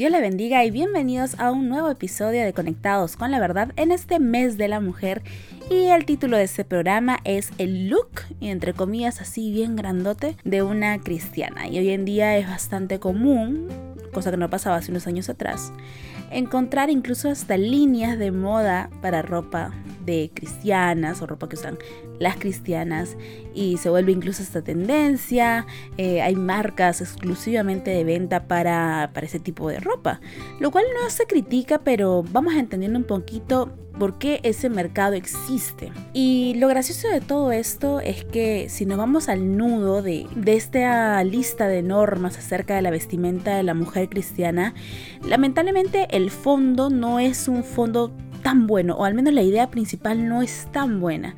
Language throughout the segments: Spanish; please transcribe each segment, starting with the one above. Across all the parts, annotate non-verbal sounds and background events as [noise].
Dios le bendiga y bienvenidos a un nuevo episodio de Conectados con la Verdad en este mes de la mujer. Y el título de este programa es El look, entre comillas así bien grandote, de una cristiana. Y hoy en día es bastante común, cosa que no pasaba hace unos años atrás, encontrar incluso hasta líneas de moda para ropa de cristianas o ropa que usan las cristianas y se vuelve incluso esta tendencia. Eh, hay marcas exclusivamente de venta para, para ese tipo de ropa, lo cual no se critica, pero vamos entendiendo un poquito por qué ese mercado existe. Y lo gracioso de todo esto es que si nos vamos al nudo de, de, esta lista de normas acerca de la vestimenta de la mujer cristiana, lamentablemente el fondo no es un fondo tan bueno, o al menos la idea principal no es tan buena.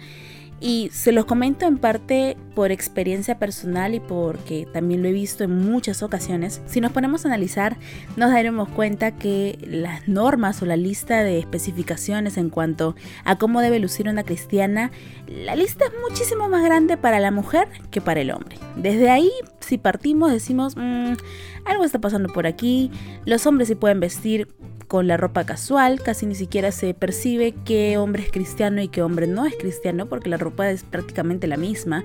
Y se los comento en parte por experiencia personal y porque también lo he visto en muchas ocasiones. Si nos ponemos a analizar, nos daremos cuenta que las normas o la lista de especificaciones en cuanto a cómo debe lucir una cristiana, la lista es muchísimo más grande para la mujer que para el hombre. Desde ahí, si partimos, decimos, mm, algo está pasando por aquí, los hombres sí pueden vestir con la ropa casual, casi ni siquiera se percibe qué hombre es cristiano y qué hombre no es cristiano porque la ropa es prácticamente la misma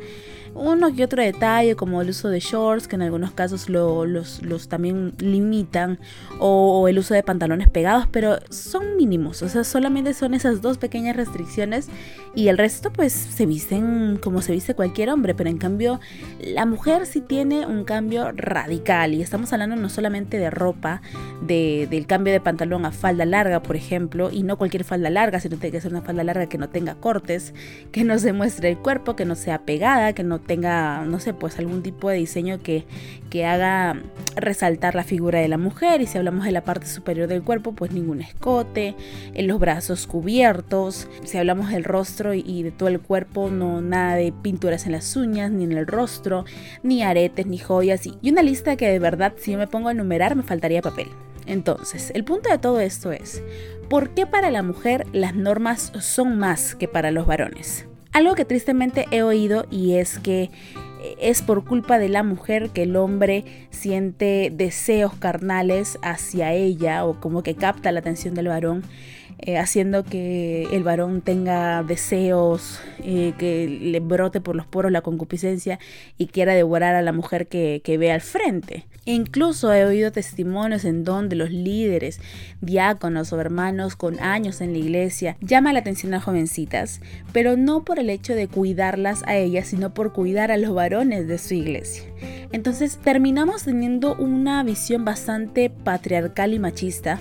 uno que otro detalle como el uso de shorts que en algunos casos los, también limitan o, el uso de pantalones pegados pero son mínimos o sea solamente son esas dos pequeñas restricciones y el resto pues se visten como se viste cualquier hombre pero en cambio la mujer sí tiene un cambio radical y estamos hablando no solamente de ropa de, del cambio de pantalón a falda larga por ejemplo y no cualquier falda larga sino tiene que ser una falda larga que no tenga cortes que no se muestre el cuerpo que no sea pegada que no tenga, no sé, pues algún tipo de diseño que, que haga resaltar la figura de la mujer. Y si hablamos de la parte superior del cuerpo, pues ningún escote, en los brazos cubiertos. Si hablamos del rostro y de todo el cuerpo, no nada de pinturas en las uñas, ni en el rostro, ni aretes, ni joyas. Y una lista que de verdad, si yo me pongo a enumerar, me faltaría papel. Entonces, el punto de todo esto es, ¿por qué para la mujer las normas son más que para los varones? Algo que tristemente he oído y es que es por culpa de la mujer que el hombre siente deseos carnales hacia ella o como que capta la atención del varón eh, haciendo que el varón tenga deseos, eh, que le brote por los poros la concupiscencia y quiera devorar a la mujer que, ve al frente. Incluso he oído testimonios en donde los líderes, diáconos o hermanos con años en la iglesia llaman la atención a jovencitas, pero no por el hecho de cuidarlas a ellas, sino por cuidar a los varones de su iglesia. Entonces terminamos teniendo una visión bastante patriarcal y machista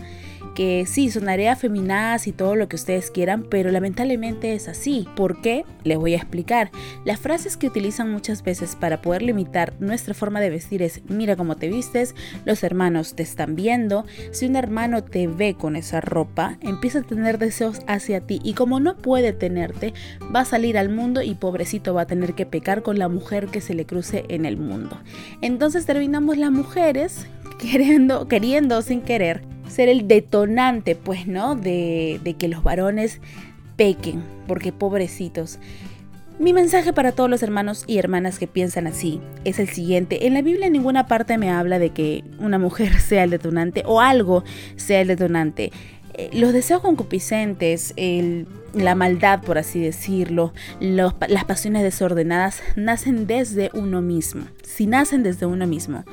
que sí, sonaré afeminadas y todo lo que ustedes quieran, pero lamentablemente es así. ¿Por qué? Les voy a explicar. Las frases que utilizan muchas veces para poder limitar nuestra forma de vestir es mira cómo te vistes, los hermanos te están viendo, si un hermano te ve con esa ropa, empieza a tener deseos hacia ti y como no puede tenerte, va a salir al mundo y pobrecito va a tener que pecar con la mujer que se le cruce en el mundo. Entonces terminamos las mujeres queriendo, queriendo sin querer ser el detonante, pues, ¿no? De, de que los varones pequen, porque pobrecitos. Mi mensaje para todos los hermanos y hermanas que piensan así es el siguiente. En la Biblia ninguna parte me habla de que una mujer [laughs] sea el detonante o algo sea el detonante. Eh, los deseos concupiscentes, la maldad, por así decirlo, las pasiones desordenadas nacen desde uno mismo. Si nacen desde uno mismo,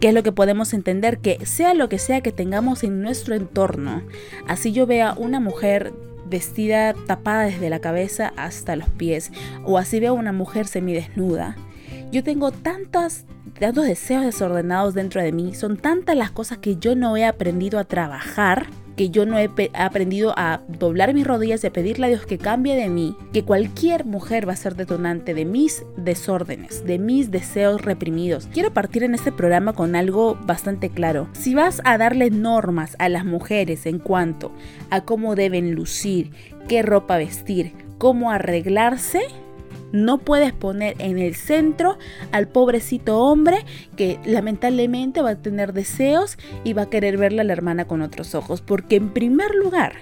¿Qué es lo que podemos entender? Que sea lo que sea que tengamos en nuestro entorno, así yo vea una mujer vestida tapada desde la cabeza hasta los pies, o así veo una mujer semidesnuda, yo tengo tantas, tantos deseos desordenados dentro de mí, son tantas las cosas que yo no he aprendido a trabajar que yo no he aprendido a doblar mis rodillas y a pedirle a Dios que cambie de mí, que cualquier mujer va a ser detonante de mis desórdenes, de mis deseos reprimidos. Quiero partir en este programa con algo bastante claro. Si vas a darle normas a las mujeres en cuanto a cómo deben lucir, qué ropa vestir, cómo arreglarse, no puedes poner en el centro al pobrecito hombre que lamentablemente va a tener deseos y va a querer verle a la hermana con otros ojos. Porque en primer lugar,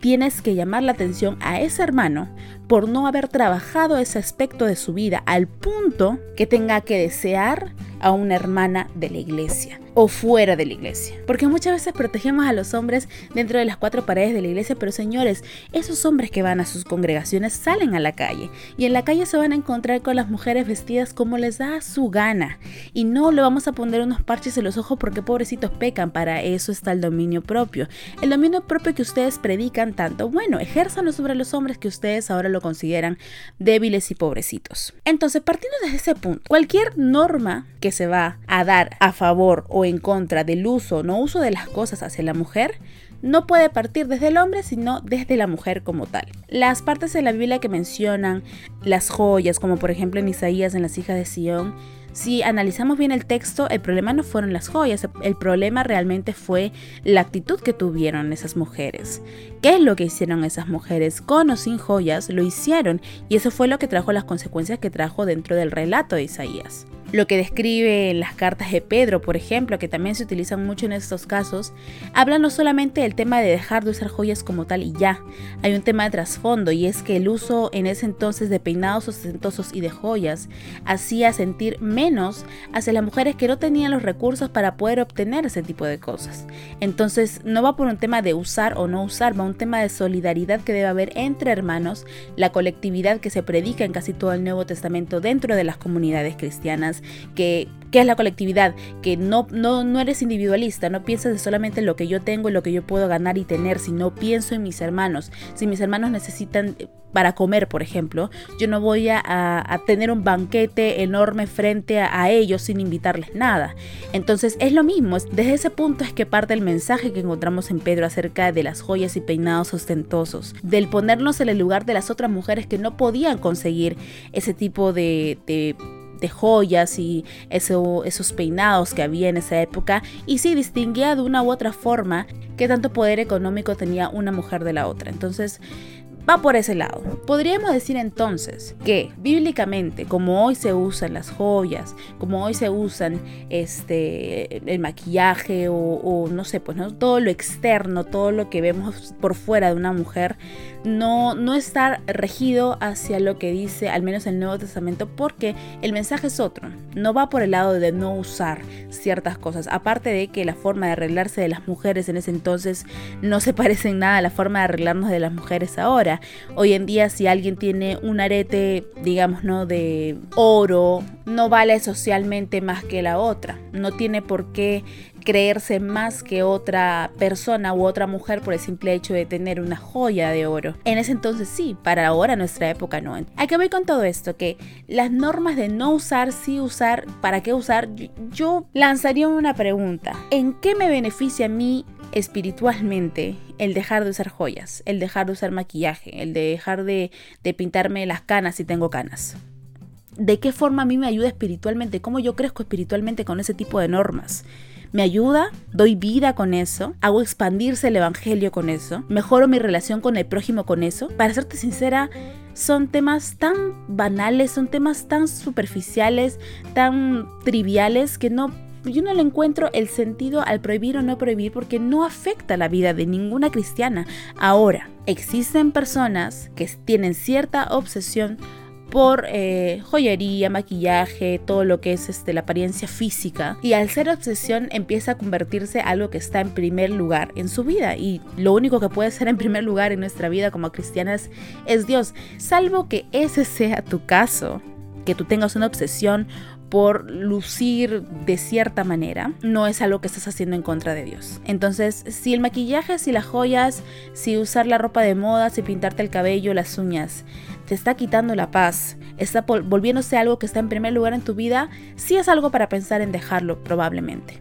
tienes que llamar la atención a ese hermano por no haber trabajado ese aspecto de su vida al punto que tenga que desear a una hermana de la iglesia. O fuera de la iglesia. Porque muchas veces protegemos a los hombres dentro de las cuatro paredes de la iglesia, pero señores, esos hombres que van a sus congregaciones salen a la calle y en la calle se van a encontrar con las mujeres vestidas como les da su gana. Y no le vamos a poner unos parches en los ojos porque pobrecitos pecan, para eso está el dominio propio. El dominio propio que ustedes predican tanto, bueno, ejérzanlo sobre los hombres que ustedes ahora lo consideran débiles y pobrecitos. Entonces, partiendo desde ese punto, cualquier norma que se va a dar a favor en contra del uso o no uso de las cosas hacia la mujer, no puede partir desde el hombre, sino desde la mujer como tal. Las partes de la Biblia que mencionan las joyas, como por ejemplo en Isaías en las hijas de Sión, si analizamos bien el texto, el problema no fueron las joyas, el problema realmente fue la actitud que tuvieron esas mujeres. ¿Qué es lo que hicieron esas mujeres? Con o sin joyas, lo hicieron y eso fue lo que trajo las consecuencias que trajo dentro del relato de Isaías lo que describe en las cartas de Pedro, por ejemplo, que también se utilizan mucho en estos casos, habla no solamente del tema de dejar de usar joyas como tal y ya, hay un tema de trasfondo y es que el uso en ese entonces de peinados ostentosos y de joyas hacía sentir menos hacia las mujeres que no tenían los recursos para poder obtener ese tipo de cosas. Entonces no va por un tema de usar o no usar, va un tema de solidaridad que debe haber entre hermanos, la colectividad que se predica en casi todo el Nuevo Testamento dentro de las comunidades cristianas que, es la colectividad, que no, no, no eres individualista, no piensas solamente en lo que yo tengo y lo que yo puedo ganar y tener, sino pienso en mis hermanos. Si mis hermanos necesitan eh, para comer, por ejemplo, yo no voy a, tener un banquete enorme frente a, ellos sin invitarles nada. Entonces es lo mismo, desde ese punto es que parte el mensaje que encontramos en Pedro acerca de las joyas y peinados ostentosos, del ponernos en el lugar de las otras mujeres que no podían conseguir ese tipo de joyas y esos peinados que había en esa época y sí distinguía de una u otra forma qué tanto poder económico tenía una mujer de la otra. Entonces, va por ese lado. Podríamos decir entonces que bíblicamente, como hoy se usan las joyas, como hoy se usan este el maquillaje o, no sé, pues ¿no? todo lo externo, todo lo que vemos por fuera de una mujer, no, no está regido hacia lo que dice al menos el Nuevo Testamento porque el mensaje es otro. No va por el lado de no usar ciertas cosas. Aparte de que la forma de arreglarse de las mujeres en ese entonces no se [laughs] parece en nada a la forma de arreglarnos de las mujeres ahora. Hoy en día si alguien tiene un arete, digamos, ¿no? De oro, no vale socialmente más que la otra. No tiene por qué creerse más que otra persona u otra mujer por el simple hecho de tener una joya de oro. En ese entonces sí, para ahora nuestra época no. ¿A qué voy con todo esto? Que las normas de no usar, sí usar, para qué usar, yo lanzaría una pregunta. ¿En qué me beneficia a mí espiritualmente el dejar de usar joyas, el dejar de usar maquillaje, el de dejar de, pintarme las canas si tengo canas. ¿De qué forma a mí me ayuda espiritualmente? ¿Cómo yo crezco espiritualmente con ese tipo de normas? ¿Me ayuda? ¿Doy vida con eso? ¿Hago expandirse el Evangelio con eso? ¿Mejoro mi relación con el prójimo con eso? Para serte sincera, son temas tan banales, son temas tan superficiales, tan triviales que no yo no le encuentro el sentido al prohibir o no prohibir porque no afecta la vida de ninguna cristiana. Ahora, existen personas que tienen cierta obsesión por eh, joyería, maquillaje, todo lo que es este, la apariencia física. Y al ser obsesión empieza a convertirse en algo que está en primer lugar en su vida. Y lo único que puede ser en primer lugar en nuestra vida como cristianas es Dios. Salvo que ese sea tu caso, que tú tengas una obsesión por lucir de cierta manera, no es algo que estás haciendo en contra de Dios. Entonces, si el maquillaje, si las joyas, si usar la ropa de moda, si pintarte el cabello, las uñas, te está quitando la paz, está volviéndose algo que está en primer lugar en tu vida, sí es algo para pensar en dejarlo probablemente.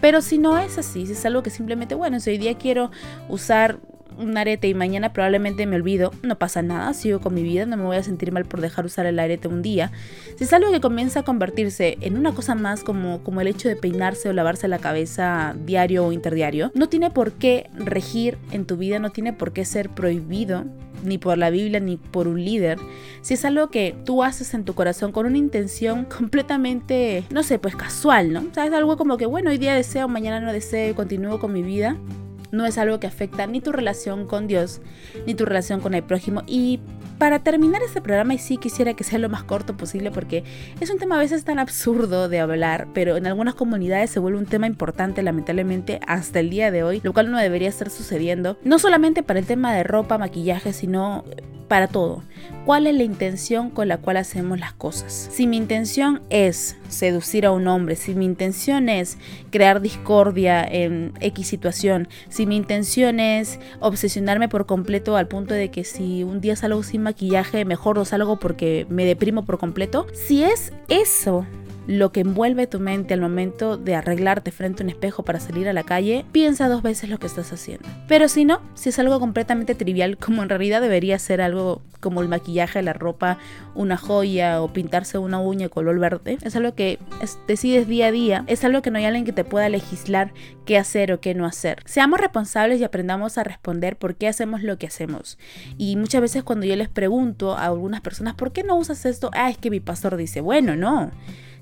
Pero si no es así, si es algo que simplemente, bueno, si hoy día quiero usar un arete y mañana probablemente me olvido, no pasa nada, sigo con mi vida, no me voy a sentir mal por dejar usar el arete un día. Si es algo que comienza a convertirse en una cosa más como, como el hecho de peinarse o lavarse la cabeza diario o interdiario, no tiene por qué regir en tu vida, no tiene por qué ser prohibido ni por la Biblia ni por un líder, si es algo que tú haces en tu corazón con una intención completamente, no sé, pues casual, ¿no? O algo como que, bueno, hoy día deseo, mañana no deseo continúo con mi vida, No es algo que afecta ni tu relación con Dios, ni tu relación con el prójimo. Y para terminar este programa, y sí quisiera que sea lo más corto posible porque es un tema a veces tan absurdo de hablar, pero en algunas comunidades se vuelve un tema importante lamentablemente hasta el día de hoy, lo cual no debería estar sucediendo. No solamente para el tema de ropa, maquillaje, sino para todo. ¿Cuál es la intención con la cual hacemos las cosas? Si mi intención es seducir a un hombre, si mi intención es crear discordia en X situación, si mi intención es obsesionarme por completo al punto de que si un día salgo sin maquillaje, mejor no salgo porque me deprimo por completo, si es eso lo que envuelve tu mente al momento de arreglarte frente a un espejo para salir a la calle, piensa dos veces lo que estás haciendo. Pero si no, si es algo completamente trivial, [laughs] como en realidad debería ser algo como el maquillaje, la ropa, una joya o pintarse una uña color verde, es algo que decides día a día, es algo que no hay alguien que te pueda legislar qué hacer o qué no hacer. Seamos responsables y aprendamos a responder por qué hacemos lo que hacemos. Y muchas veces cuando yo les pregunto a algunas personas, ¿por qué no usas esto? Ah, es que mi pastor dice, bueno, no.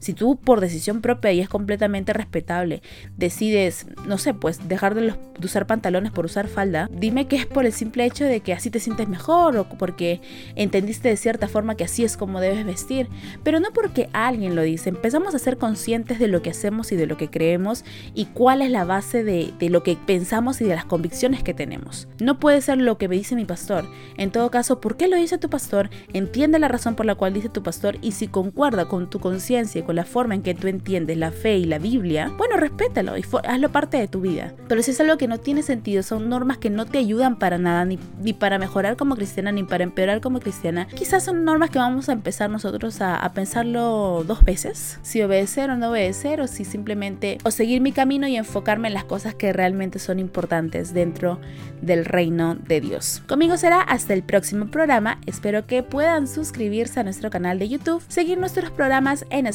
Si tú por decisión propia y es completamente respetable, decides, no sé, pues dejar de, usar pantalones por usar falda, dime que es por el simple hecho de que así te sientes mejor o porque entendiste de cierta forma que así es como debes vestir, pero no porque alguien lo dice. Empezamos a ser conscientes de lo que hacemos y de lo que creemos y cuál es la base de, de lo que pensamos y de las convicciones que tenemos. No puede ser lo que me dice mi pastor. En todo caso, ¿por qué lo dice tu pastor? Entiende la razón por la cual dice tu pastor y si concuerda con tu conciencia y con la forma en que tú entiendes la fe y la Biblia, bueno, respétalo y hazlo parte de tu vida. Pero si es algo que no tiene sentido, son normas que no te ayudan para nada, ni, ni para mejorar como cristiana, ni para empeorar como cristiana, quizás son normas que vamos a empezar nosotros a, a pensarlo dos veces, si obedecer o no obedecer, o si simplemente, o seguir mi camino y enfocarme en las cosas que realmente son importantes dentro del reino de Dios. Conmigo será hasta el próximo programa, espero que puedan suscribirse a nuestro canal de YouTube, seguir nuestros programas en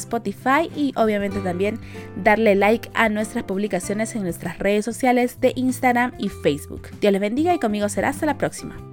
Y obviamente también darle like a nuestras publicaciones en nuestras redes sociales de Instagram y Facebook. Dios les bendiga y conmigo será hasta la próxima.